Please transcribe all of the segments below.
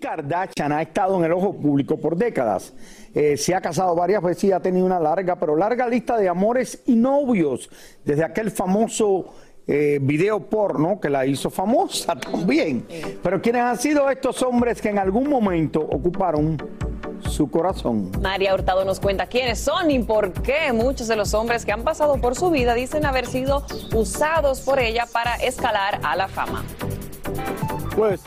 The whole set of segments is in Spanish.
Kardashian ha estado en el ojo público por décadas. Eh, se ha casado varias veces y ha tenido una larga, pero larga lista de amores y novios. Desde aquel famoso eh, video porno que la hizo famosa también. Pero ¿quiénes han sido estos hombres que en algún momento ocuparon su corazón? María Hurtado nos cuenta quiénes son y por qué muchos de los hombres que han pasado por su vida dicen haber sido usados por ella para escalar a la fama. Pues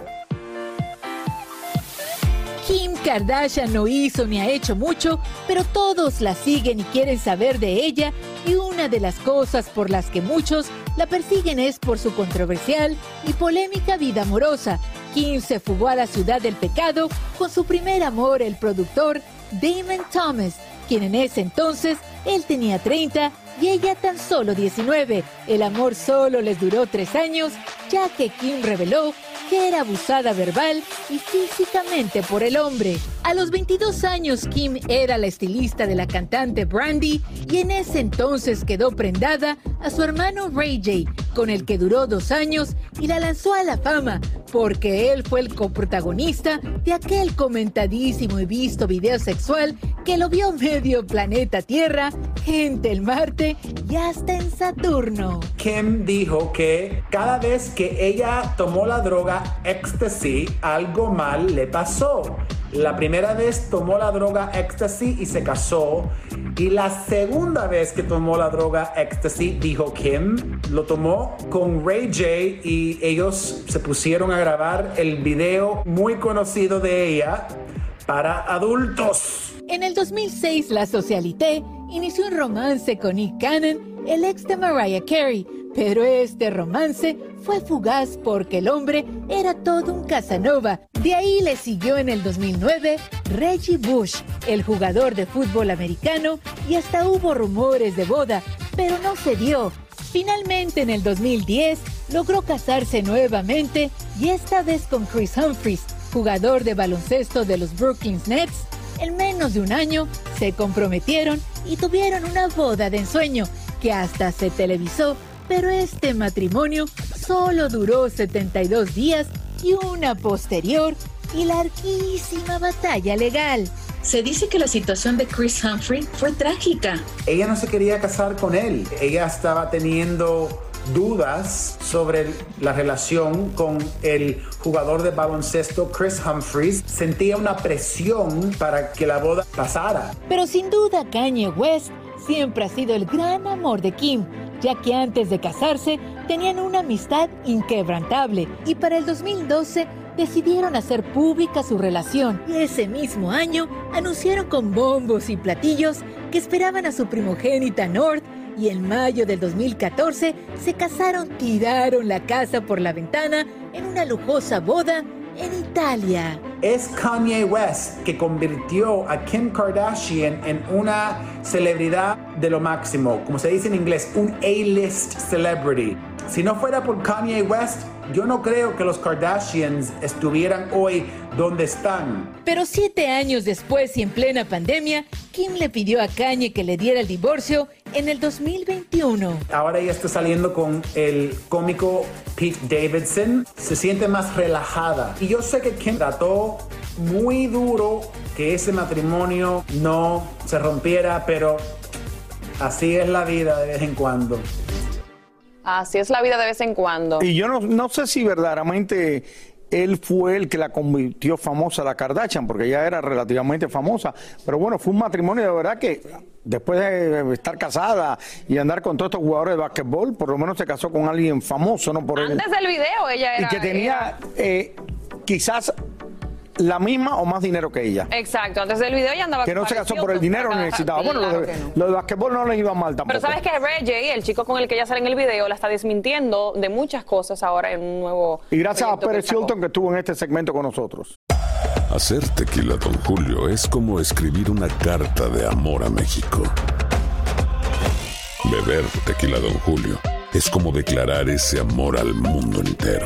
Kim Kardashian no hizo ni ha hecho mucho, pero todos la siguen y quieren saber de ella y una de las cosas por las que muchos la persiguen es por su controversial y polémica vida amorosa. Kim se fugó a la ciudad del pecado con su primer amor, el productor Damon Thomas, quien en ese entonces él tenía 30 y ella tan solo 19. El amor solo les duró tres años, ya que Kim reveló era abusada verbal y físicamente por el hombre. A los 22 años, Kim era la estilista de la cantante Brandy y en ese entonces quedó prendada a su hermano Ray J, con el que duró dos años y la lanzó a la fama porque él fue el coprotagonista de aquel comentadísimo y visto video sexual que lo vio medio planeta Tierra, gente el Marte y hasta en Saturno. Kim dijo que cada vez que ella tomó la droga ecstasy, algo mal le pasó. La primera vez tomó la droga ecstasy y se casó. Y la segunda vez que tomó la droga ecstasy, dijo Kim, lo tomó con Ray J y ellos se pusieron a grabar el video muy conocido de ella para adultos. En el 2006, la Socialité inició un romance con Nick Cannon, el ex de Mariah Carey, pero este romance fue fugaz porque el hombre era todo un Casanova. De ahí le siguió en el 2009 Reggie Bush, el jugador de fútbol americano, y hasta hubo rumores de boda, pero no se dio. Finalmente en el 2010 logró casarse nuevamente y esta vez con Chris Humphries, jugador de baloncesto de los Brooklyn Nets. En menos de un año se comprometieron y tuvieron una boda de ensueño que hasta se televisó, pero este matrimonio solo duró 72 días y una posterior y larguísima batalla legal. Se dice que la situación de Chris Humphrey fue trágica. Ella no se quería casar con él. Ella estaba teniendo dudas sobre la relación con el jugador de baloncesto Chris Humphries. Sentía una presión para que la boda pasara. Pero sin duda Kanye West siempre ha sido el gran amor de Kim, ya que antes de casarse tenían una amistad inquebrantable y para el 2012 decidieron hacer pública su relación. Y ese mismo año anunciaron con bombos y platillos que esperaban a su primogénita North y en mayo del 2014 se casaron, tiraron la casa por la ventana en una lujosa boda en Italia. Es Kanye West que convirtió a Kim Kardashian en una celebridad de lo máximo, como se dice en inglés, un A-list celebrity. Si no fuera por Kanye West, yo no creo que los Kardashians estuvieran hoy donde están. Pero siete años después y en plena pandemia, Kim le pidió a Kanye que le diera el divorcio en el 2021. Ahora ella está saliendo con el cómico Pete Davidson. Se siente más relajada. Y yo sé que Kim trató muy duro que ese matrimonio no se rompiera, pero así es la vida de vez en cuando. Así es la vida de vez en cuando. Y yo no, no sé si verdaderamente él fue el que la convirtió famosa la Kardashian, porque ella era relativamente famosa. Pero bueno, fue un matrimonio de verdad que después de estar casada y andar con todos estos jugadores de básquetbol, por lo menos se casó con alguien famoso, ¿no? Por. Antes del video ella era... Y que tenía eh, quizás la misma o más dinero que ella. Exacto, antes del video ella andaba Que no se casó por el dinero ni Claro necesitaba. Bueno, lo de, que no. lo de básquetbol no les iba mal tampoco. Pero sabes que Reggie, el chico con el que ella sale en el video, la está desmintiendo de muchas cosas ahora en un nuevo. Y gracias a que Pérez sacó. Hilton que estuvo en este segmento con nosotros. Hacer tequila, Don Julio, es como escribir una carta de amor a México. Beber tequila, Don Julio, es como declarar ese amor al mundo entero.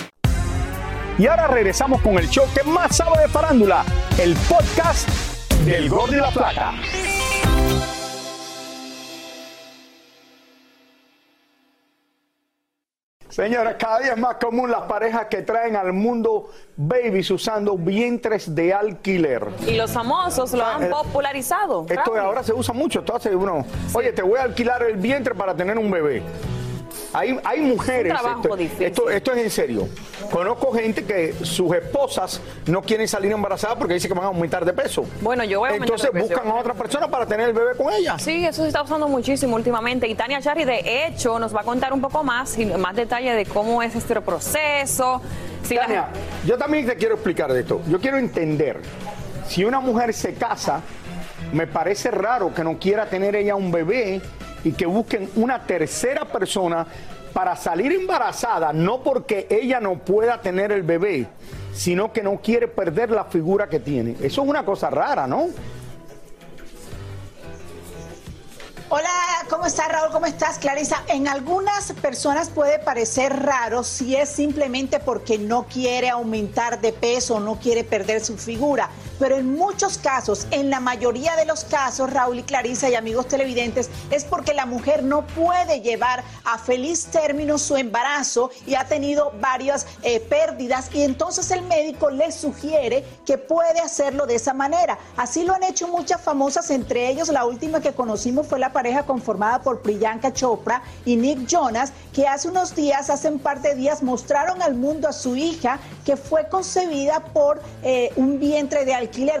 Y ahora regresamos con el show que más sabe de farándula, el podcast del Gol de la Plata. Señora, cada día es más común las parejas que traen al mundo babies usando vientres de alquiler. Y los famosos lo han Eh, popularizado. Esto ahora se usa mucho. Esto hace uno, oye, te voy a alquilar el vientre para tener un bebé. Hay, hay mujeres, trabajo esto, difícil. esto, esto es en serio. Conozco gente que sus esposas no quieren salir embarazadas porque dicen que van a aumentar de peso. Bueno, yo voy a aumentar Entonces de peso. buscan a otra persona para tener el bebé con ella. Sí, eso se está usando muchísimo últimamente. Y Tania Charry, de hecho, nos va a contar un poco más y más detalle de cómo es este proceso. Si la- Tania, yo también te quiero explicar de esto. Yo quiero entender, si una mujer se casa, me parece raro que no quiera tener ella un bebé y que busquen una tercera persona para salir embarazada, no porque ella no pueda tener el bebé, sino que no quiere perder la figura que tiene. Eso es una cosa rara, ¿no? Hola, ¿cómo estás Raúl? ¿Cómo estás Clarisa? En algunas personas puede parecer raro si es simplemente porque no quiere aumentar de peso no quiere perder su figura, pero en muchos casos, en la mayoría de los casos, Raúl y Clarisa y amigos televidentes, es porque la mujer no puede llevar a feliz término su embarazo y ha tenido varias eh, pérdidas y entonces el médico le sugiere que puede hacerlo de esa manera. Así lo han hecho muchas famosas, entre ellos la última que conocimos fue la pareja conformada por Priyanka Chopra y Nick Jonas, que hace unos días, hace un par de días, mostraron al mundo a su hija que fue concebida por eh, un vientre de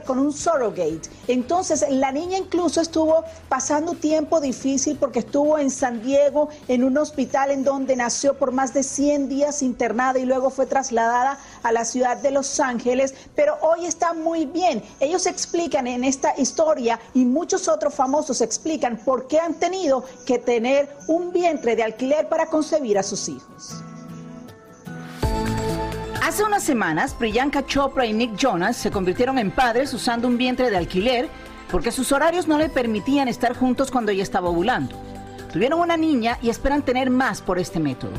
con un surrogate. Entonces, la niña incluso estuvo pasando tiempo difícil porque estuvo en San Diego, en un hospital en donde nació por más de 100 días internada y luego fue trasladada a la ciudad de Los Ángeles, pero hoy está muy bien. Ellos explican en esta historia y muchos otros famosos explican por qué han tenido que tener un vientre de alquiler para concebir a sus hijos. Hace unas semanas, Priyanka Chopra y Nick Jonas se convirtieron en padres usando un vientre de alquiler porque sus horarios no le permitían estar juntos cuando ella estaba ovulando. Tuvieron una niña y esperan tener más por este método.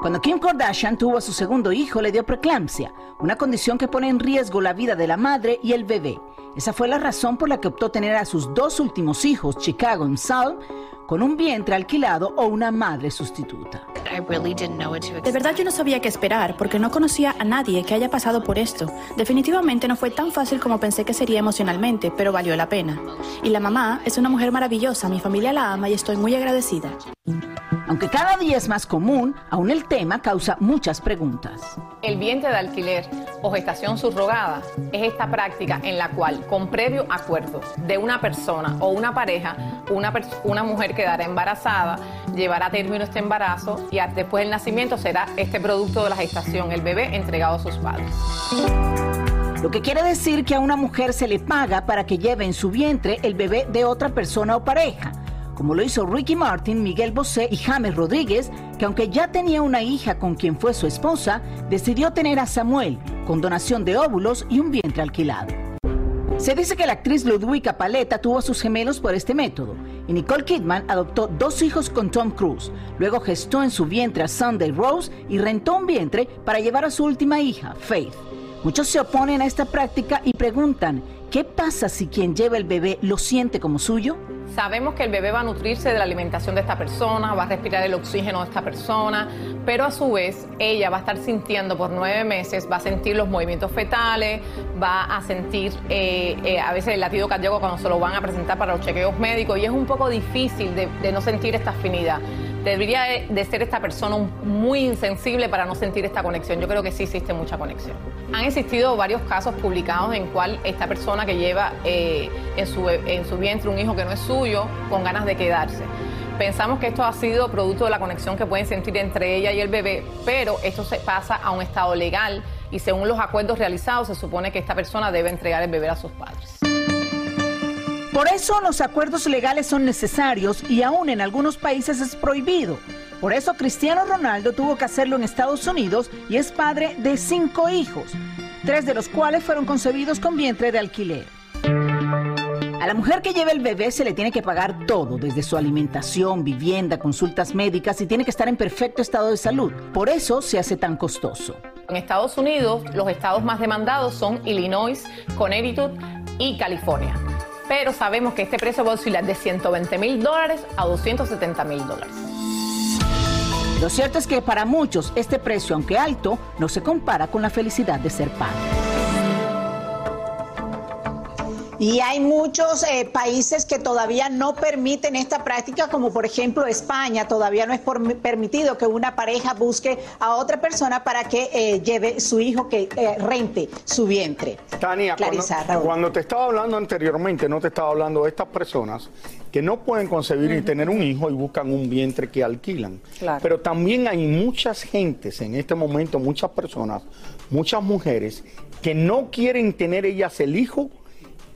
Cuando Kim Kardashian tuvo a su segundo hijo, le dio preeclampsia, una condición que pone en riesgo la vida de la madre y el bebé. Esa fue la razón por la que optó tener a sus dos últimos hijos, Chicago y Salm, con un vientre alquilado o una madre sustituta. De verdad yo no sabía qué esperar porque no conocía a nadie que haya pasado por esto. Definitivamente no fue tan fácil como pensé que sería emocionalmente, pero valió la pena. Y la mamá es una mujer maravillosa, mi familia la ama y estoy muy agradecida. Aunque cada día es más común, aún el tema causa muchas preguntas. El vientre de alquiler. o gestación subrogada es esta práctica en la cual, con previo acuerdo de una persona o una pareja, una, una mujer quedará embarazada, llevará a término este embarazo y después del nacimiento será este producto de la gestación, el bebé entregado a sus padres. Lo que quiere decir que a una mujer se le paga para que lleve en su vientre el bebé de otra persona o pareja como lo hizo Ricky Martin, Miguel Bosé y James Rodríguez, que aunque ya tenía una hija con quien fue su esposa, decidió tener a Samuel con donación de óvulos y un vientre alquilado. Se dice que la actriz Ludwika Paleta tuvo a sus gemelos por este método y Nicole Kidman adoptó dos hijos con Tom Cruise. Luego gestó en su vientre a Sunday Rose y rentó un vientre para llevar a su última hija, Faith. Muchos se oponen a esta práctica y preguntan, ¿qué pasa si quien lleva el bebé lo siente como suyo? Sabemos que el bebé va a nutrirse de la alimentación de esta persona, va a respirar el oxígeno de esta persona, pero a su vez ella va a estar sintiendo por nueve meses, va a sentir los movimientos fetales, va a sentir eh, eh, a veces el latido cardíaco cuando se lo van a presentar para los chequeos médicos y es un poco difícil de, de no sentir esta afinidad. Debería de ser esta persona muy insensible para no sentir esta conexión. Yo creo que sí existe mucha conexión. Han existido varios casos publicados en cual esta persona que lleva eh, en, su, en su vientre un hijo que no es suyo, con ganas de quedarse. Pensamos que esto ha sido producto de la conexión que pueden sentir entre ella y el bebé, pero esto se pasa a un estado legal y según los acuerdos realizados se supone que esta persona debe entregar el bebé a sus padres. Por eso los acuerdos legales son necesarios y aún en algunos países es prohibido. Por eso Cristiano Ronaldo tuvo que hacerlo en Estados Unidos y es padre de cinco hijos, tres de los cuales fueron concebidos con vientre de alquiler. A la mujer que lleva el bebé se le tiene que pagar todo, desde su alimentación, vivienda, consultas médicas y tiene que estar en perfecto estado de salud. Por eso se hace tan costoso. En Estados Unidos, los estados más demandados son Illinois, Connecticut y California pero sabemos que este precio va a oscilar de 120 mil dólares a 270 mil dólares. Lo cierto es que para muchos este precio, aunque alto, no se compara con la felicidad de ser padre. Y hay muchos eh, países que todavía no permiten esta práctica, como por ejemplo España. Todavía no es permitido que una pareja busque a otra persona para que eh, lleve su hijo, que eh, rente su vientre. Tania, cuando, te estaba hablando anteriormente, no te estaba hablando de estas personas que no pueden concebir y tener un hijo y buscan un vientre que alquilan. Pero también hay muchas gentes en este momento, muchas personas, muchas mujeres que no quieren tener ellas el hijo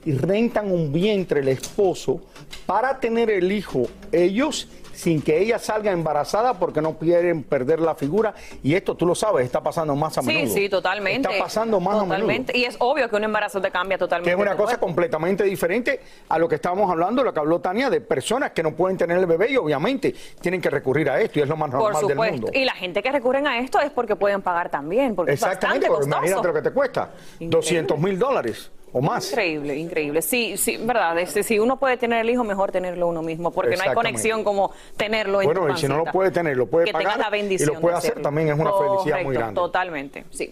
y rentan un vientre el esposo para tener el hijo ellos sin que ella salga embarazada porque no quieren perder la figura. Y esto tú lo sabes, está pasando más a menudo. Sí, sí, totalmente. Está pasando más a menudo. Y es obvio que un embarazo te cambia totalmente. Que es una cosa completamente diferente a lo que estábamos hablando, lo que habló Tania, de personas que no pueden tener el bebé y obviamente tienen que recurrir a esto y es lo más normal del mundo. Y la gente que recurren a esto es porque pueden pagar también. Porque Exactamente, es bastante imagínate lo que te cuesta. 200 mil dólares o más. Increíble, increíble. Sí, sí, verdad. si uno puede tener el hijo, mejor tenerlo uno mismo, porque no hay conexión como tenerlo en Bueno, y si no lo puede tener, lo puede pagar la bendición y lo puede hacer, también es una felicidad muy grande. Totalmente, sí.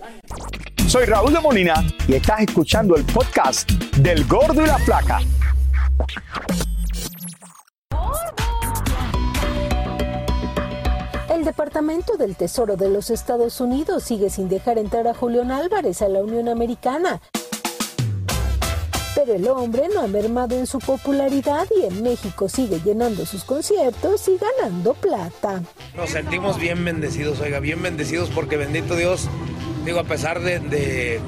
Soy Raúl de Molina y estás escuchando el podcast del Gordo y la Flaca. El Departamento del Tesoro de los Estados Unidos sigue sin dejar entrar a Julián Álvarez a la Unión Americana. Pero el hombre no ha mermado en su popularidad y en México sigue llenando sus conciertos y ganando plata. Nos sentimos bien bendecidos, oiga, bien bendecidos porque bendito Dios, digo, a pesar de,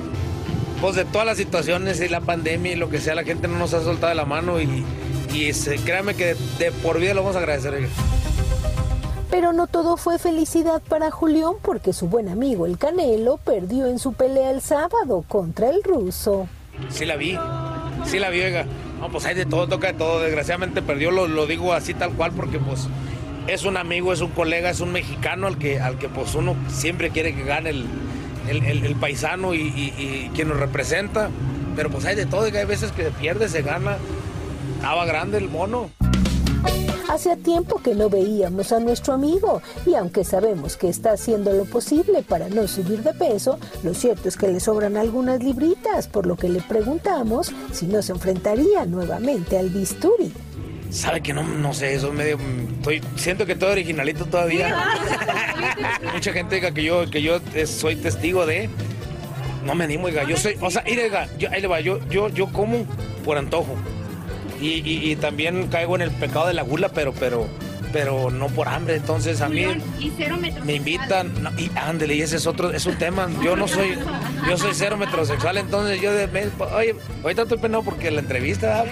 pues de todas las situaciones y la pandemia y lo que sea, la gente no nos ha soltado de la mano y, y créame que de, por vida lo vamos a agradecer, oiga. Pero no todo fue felicidad para Julián porque su buen amigo el Canelo perdió en su pelea el sábado contra el ruso. Sí la vi, sí la vi, oiga. No, pues hay de todo, toca de todo. Desgraciadamente perdió, lo, digo así tal cual porque pues es un amigo, es un colega, es un mexicano al que, al que pues uno siempre quiere que gane el, el, paisano y, y, quien nos representa. Pero pues hay de todo, hay veces que se pierde, se gana. Estaba grande el mono. Hacía tiempo que no veíamos a nuestro amigo y aunque sabemos que está haciendo lo posible para no subir de peso, lo cierto es que le sobran algunas libritas, por lo que le preguntamos si no se enfrentaría nuevamente al bisturi. Sabe que no, no sé, eso medio. Estoy, siento que estoy originalito todavía. Mucha gente diga que yo, que yo soy testigo de. No me animo, oiga. Yo soy, o sea, oiga, yo, ahí le va, yo, yo, yo como por antojo. Y, y- y también caigo en el pecado de la gula, pero, pero, pero no por hambre. Entonces a mí me invitan, no, y ándele, y ese es otro, es un tema. Yo no soy, yo soy cero metrosexual, entonces yo de, me- oye, ahorita estoy penado porque la entrevista,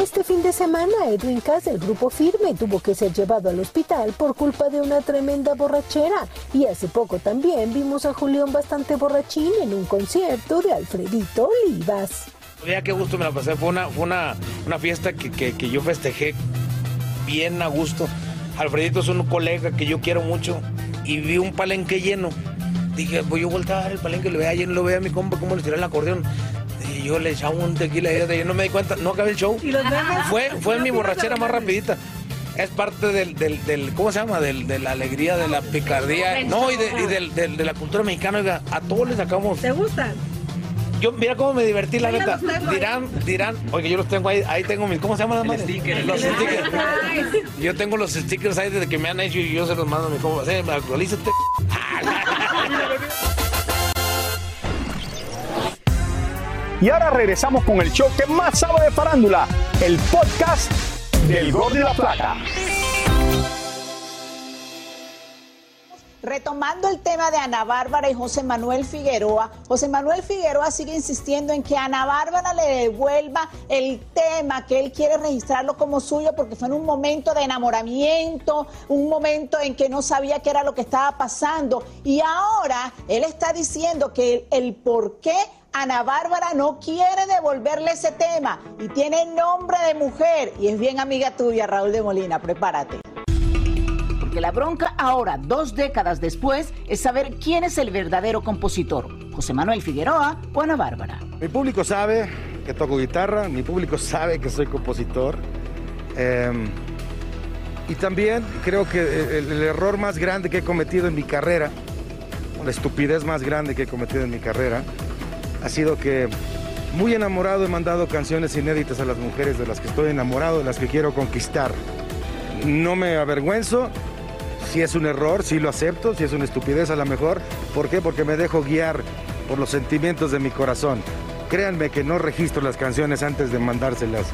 Este fin de semana, Edwin Cass del grupo Firme tuvo que ser llevado al hospital por culpa de una tremenda borrachera. Y hace poco también vimos a Julián bastante borrachín en un concierto de Alfredito Olivas. Vea qué gusto me la pasé. Fue una, fue una, una fiesta que, que- que yo festejé bien a gusto. Alfredito es un colega que yo quiero mucho y vi un palenque lleno. Dije, voy yo voltear a ver el palenque, lo vea lleno, lo vea a mi compa cómo le tiré el acordeón. Y yo le echaba un tequila y yo no me di cuenta, no acabé el show. Fue, fue mi borrachera más rapidita. Es parte del, del, del- ¿cómo se llama? Del, de la alegría, de la picardía. No, y de, y del- del- de la cultura mexicana, oiga, a todos les sacamos. ¿Te gustan? Yo, mira cómo me divertí, la neta. Dirán, dirán, oye, yo los tengo ahí, ahí tengo mis, ¿cómo se llama la madre? Los stickers. Yo tengo los stickers ahí desde que me han hecho y yo se los mando a mi compa. Sí, actualízate. Y ahora regresamos con el show que más sabe de farándula, el podcast del Gol de la Plata. Retomando el tema de Ana Bárbara y José Manuel Figueroa, José Manuel Figueroa sigue insistiendo en que Ana Bárbara le devuelva el tema, que él quiere registrarlo como suyo porque fue en un momento de enamoramiento, un momento en que no sabía qué era lo que estaba pasando. Y ahora él está diciendo que el, por qué Ana Bárbara no quiere devolverle ese tema y tiene nombre de mujer y es bien amiga tuya, Raúl de Molina, prepárate. Porque la bronca ahora, dos décadas después, es saber quién es el verdadero compositor, José Manuel Figueroa o Ana Bárbara. Mi público sabe que toco guitarra, mi público sabe que soy compositor. eh, y también creo que el, error más grande que he cometido en mi carrera, la estupidez más grande que he cometido en mi carrera, ha sido que muy enamorado he mandado canciones inéditas a las mujeres de las que estoy enamorado, de las que quiero conquistar. No me avergüenzo, si es un error, sí lo acepto, si es una estupidez a lo mejor. ¿Por qué? Porque me dejo guiar por los sentimientos de mi corazón. Créanme que no registro las canciones antes de mandárselas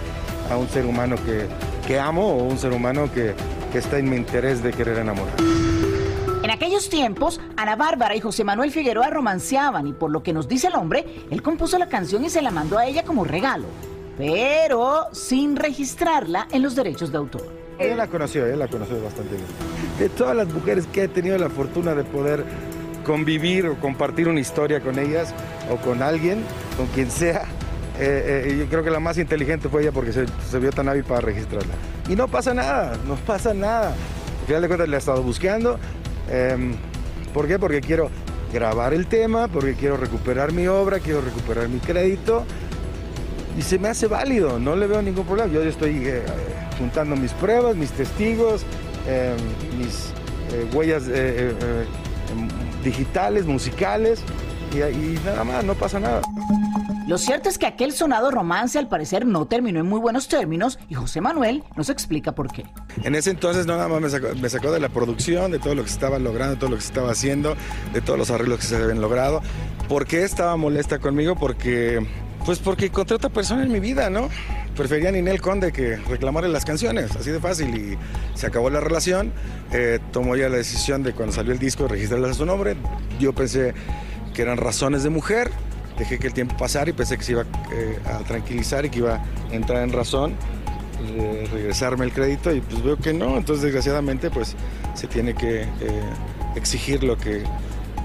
a un ser humano que, que amo o un ser humano que, que está en mi interés de querer enamorar. En aquellos tiempos, Ana Bárbara y José Manuel Figueroa romanceaban y por lo que nos dice el hombre, él compuso la canción y se la mandó a ella como regalo, pero sin registrarla en los derechos de autor. Ella la conoció, ella la conoció bastante bien. De todas las mujeres que he tenido la fortuna de poder convivir o compartir una historia con ellas o con alguien, con quien sea, eh, eh, yo creo que la más inteligente fue ella porque se, se vio tan hábil para registrarla. Y no pasa nada, no pasa nada. Al final de cuentas la he estado buscando. eh, ¿Por qué? Porque quiero grabar el tema, porque quiero recuperar mi obra, quiero recuperar mi crédito. Y se me hace válido, no le veo ningún problema. Yo estoy eh, juntando mis pruebas, mis testigos, eh, mis eh, huellas eh, em, digitales, musicales, y, y nada más, no pasa nada. Lo cierto es que aquel sonado romance al parecer no terminó en muy buenos términos y José Manuel nos explica por qué. En ese entonces no nada más me sacó, me sacó de la producción, de todo lo que se estaba logrando, de todo lo que se estaba haciendo, de todos los arreglos que se habían logrado. ¿Por qué estaba molesta conmigo? Porque, pues porque encontré otra persona en mi vida, ¿no? Prefería a Ninel Conde que reclamarle las canciones, así de fácil. Y se acabó la relación. Eh, tomó ya la decisión de cuando salió el disco registrarlas a su nombre. Yo pensé que eran razones de mujer. Dejé que el tiempo pasara y pensé que se iba eh, a tranquilizar y que iba a entrar en razón regresarme el crédito y pues veo que no, entonces desgraciadamente pues se tiene que eh, exigir lo que,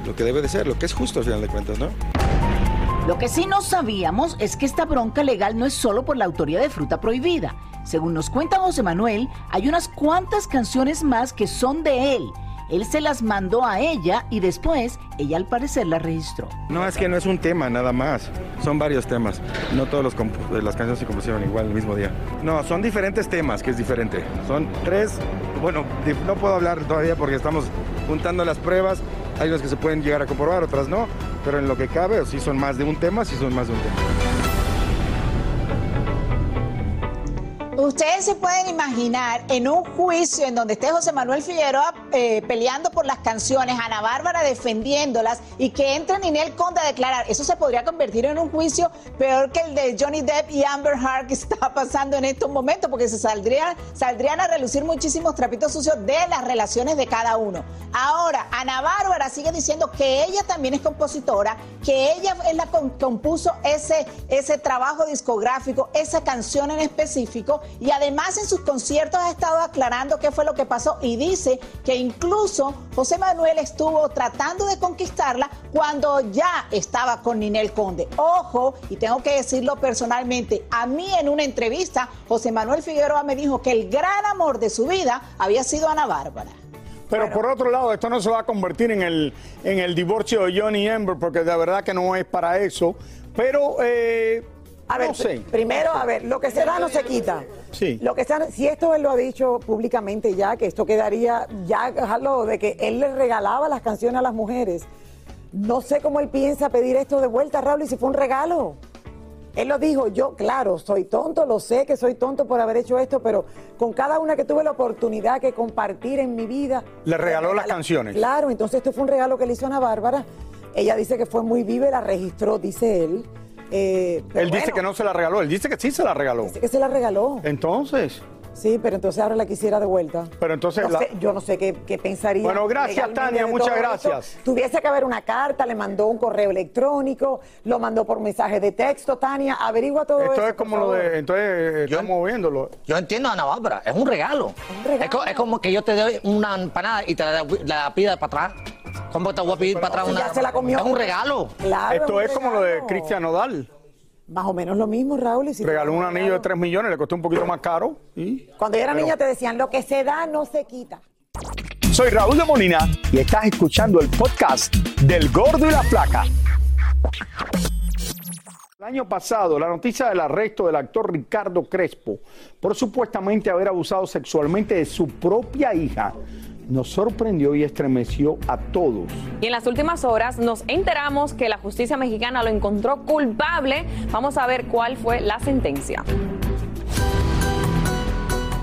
lo que debe de ser, lo que es justo al final de cuentas, ¿no? Lo que sí no sabíamos es que esta bronca legal no es solo por la autoría de Fruta Prohibida. Según nos cuenta José Manuel, hay unas cuantas canciones más que son de él. Él se las mandó a ella y después ella al parecer las registró. No, es que no es un tema nada más, son varios temas. No todas las canciones se compusieron igual el mismo día. No, son diferentes temas, que es diferente. Son tres, bueno, no puedo hablar todavía porque estamos juntando las pruebas. Hay unas que se pueden llegar a comprobar, otras no, pero en lo que cabe, si son más de un tema, si son más de un tema. Ustedes se pueden imaginar en un juicio en donde esté José Manuel Figueroa eh, peleando por las canciones, Ana Bárbara defendiéndolas y que entre Ninel Conde a declarar. Eso se podría convertir en un juicio peor que el de Johnny Depp y Amber Heard que está pasando en estos momentos, porque se saldrían, saldrían a relucir muchísimos trapitos sucios de las relaciones de cada uno. Ahora, Ana Bárbara sigue diciendo que ella también es compositora, que ella es la que compuso ese, ese trabajo discográfico, esa canción en específico, y además en sus conciertos ha estado aclarando qué fue lo que pasó y dice que incluso José Manuel estuvo tratando de conquistarla cuando ya estaba con Ninel Conde. Ojo, y tengo que decirlo personalmente, a mí en una entrevista, José Manuel Figueroa me dijo que el gran amor de su vida había sido Ana Bárbara. Pero por otro lado, esto no se va a convertir en el, en el divorcio de Johnny Ember, porque de verdad que no es para eso. Pero, eh, A ver, no sé. primero, a ver, lo que se da no se quita. Sí. Lo que está, si esto él lo ha dicho públicamente ya, que esto quedaría, ya dejarlo de que él le regalaba las canciones a las mujeres. No sé cómo él piensa pedir esto de vuelta, Raúl, y si fue un regalo. Él lo dijo, yo, claro, soy tonto, lo sé que soy tonto por haber hecho esto, pero con cada una que tuve la oportunidad que compartir en mi vida. Le regaló las canciones. Claro, entonces esto fue un regalo que le hizo a Ana Bárbara. Ella dice que fue muy viva y la registró, dice él. Eh, Él dice bueno, que no se la regaló, él dice que sí se la regaló. dice que se la regaló. Entonces, Sí, pero entonces ahora la quisiera de vuelta. pero entonces No la- sé, yo no sé qué, qué pensaría. Bueno, gracias, Tania, muchas esto. gracias. Tuviese que haber una carta, le mandó un correo electrónico, lo mandó por mensaje de texto. Tania, averigua todo esto eso. es como lo de, entonces eh, estamos viéndolo. Yo entiendo a Ana Bárbara, es un regalo. Es, co- es como que yo te doy una empanada y te la, la pidas para atrás. ¿Cómo te voy a pedir para atrás una? ya se la comió. Es un regalo. Claro, Esto es como lo de. Cristian Nodal. Más o menos lo mismo, Raúl. y si Regaló un anillo de 3 millones, le costó un poquito más caro. Y... Cuando yo era Pero- niña te decían, lo que se da no se quita. Soy Raúl de Molina y estás escuchando el podcast del Gordo y la Flaca. El año pasado, la noticia del arresto del actor Ricardo Crespo por supuestamente haber abusado sexualmente de su propia hija nos sorprendió y estremeció a todos. Y en las últimas horas nos enteramos que la justicia mexicana lo encontró culpable. Vamos a ver cuál fue la sentencia.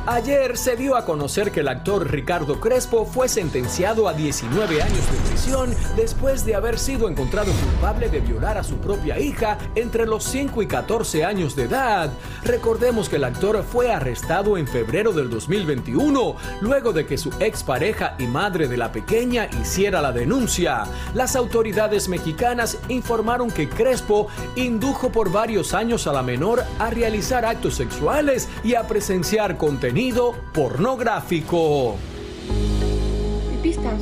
Ayer se dio a conocer que el actor Ricardo Crespo fue sentenciado a 19 años de prisión después de haber sido encontrado culpable de violar a su propia hija entre los 5 y 14 años de edad. Recordemos que el actor fue arrestado en febrero del 2021, luego de que su expareja y madre de la pequeña hiciera la denuncia. Las autoridades mexicanas informaron que Crespo indujo por varios años a la menor a realizar actos sexuales y a presenciar contenido pornográfico.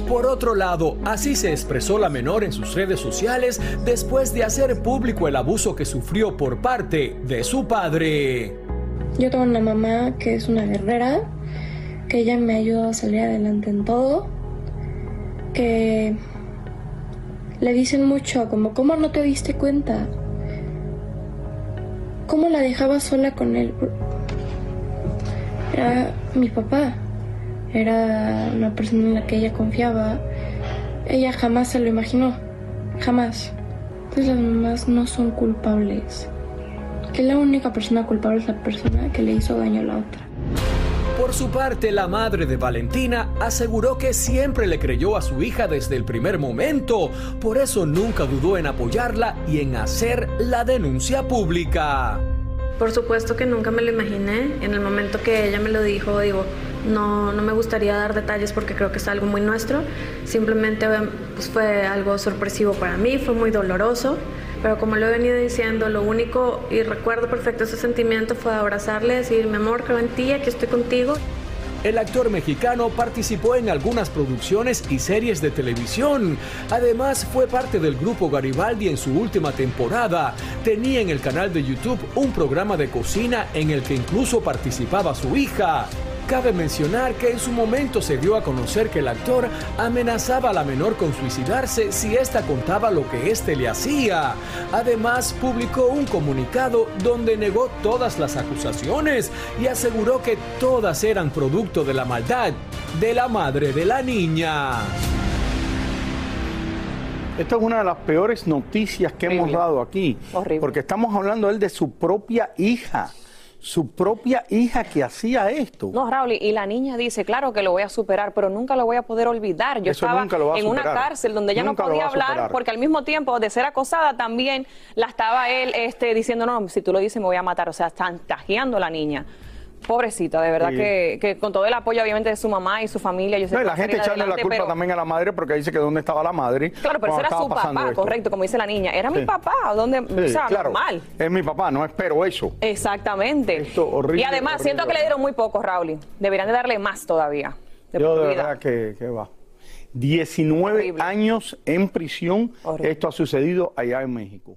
Por otro lado, así se expresó la menor en sus redes sociales después de hacer público el abuso que sufrió por parte de su padre. Yo tengo una mamá que es una guerrera, que ella me ayudó a salir adelante en todo, que le dicen mucho como, ¿cómo no te diste cuenta? ¿Cómo la dejaba sola con él? Era mi papá, era una persona en la que ella confiaba. Ella jamás se lo imaginó, jamás. Entonces las mamás no son culpables. Que la única persona culpable es la persona que le hizo daño a la otra. Por su parte, la madre de Valentina aseguró que siempre le creyó a su hija desde el primer momento, por eso nunca dudó en apoyarla y en hacer la denuncia pública. Por supuesto que nunca me lo imaginé. En el momento que ella me lo dijo, digo, no, no me gustaría dar detalles porque creo que es algo muy nuestro. Simplemente pues, fue algo sorpresivo para mí, fue muy doloroso. Pero como lo he venido diciendo, lo único y recuerdo perfecto ese sentimiento fue abrazarle, decir, mi amor, creo en ti, aquí estoy contigo. El actor mexicano participó en algunas producciones y series de televisión. Además, fue parte del grupo Garibaldi en su última temporada. Tenía en el canal de YouTube un programa de cocina en el que incluso participaba su hija. Cabe mencionar que en su momento se dio a conocer que el actor amenazaba a la menor con suicidarse si ésta contaba lo que éste le hacía. Además, publicó un comunicado donde negó todas las acusaciones y aseguró que todas eran producto de la maldad de la madre de la niña. Esta es una de las peores noticias que hemos dado aquí. Porque estamos hablando él de su propia hija. Su propia hija que hacía esto. No, Raúl, y la niña dice, claro que lo voy a superar, pero nunca lo voy a poder olvidar. Yo Eso estaba nunca lo va a en una cárcel donde ella Nunca no podía hablar porque al mismo tiempo de ser acosada también la estaba él este, diciendo, no, si tú lo dices me voy a matar. O sea, chantajeando a la niña. Pobrecita, de verdad Sí. que, que con todo el apoyo obviamente de su mamá y su familia, yo sé No, y que la gente echarle la culpa pero- también a la madre porque dice que dónde estaba la madre. Claro, pero era su papá, esto. correcto, como dice la niña. Era mi papá, ¿dónde? o Sí, sea, claro, normal. Es mi papá, no espero eso. Exactamente. horrible, y además, horrible, siento que le dieron muy poco, Raúl. Deberían de darle más todavía. de Yo de verdad que, que va. 19 años en prisión. Esto ha sucedido allá en México.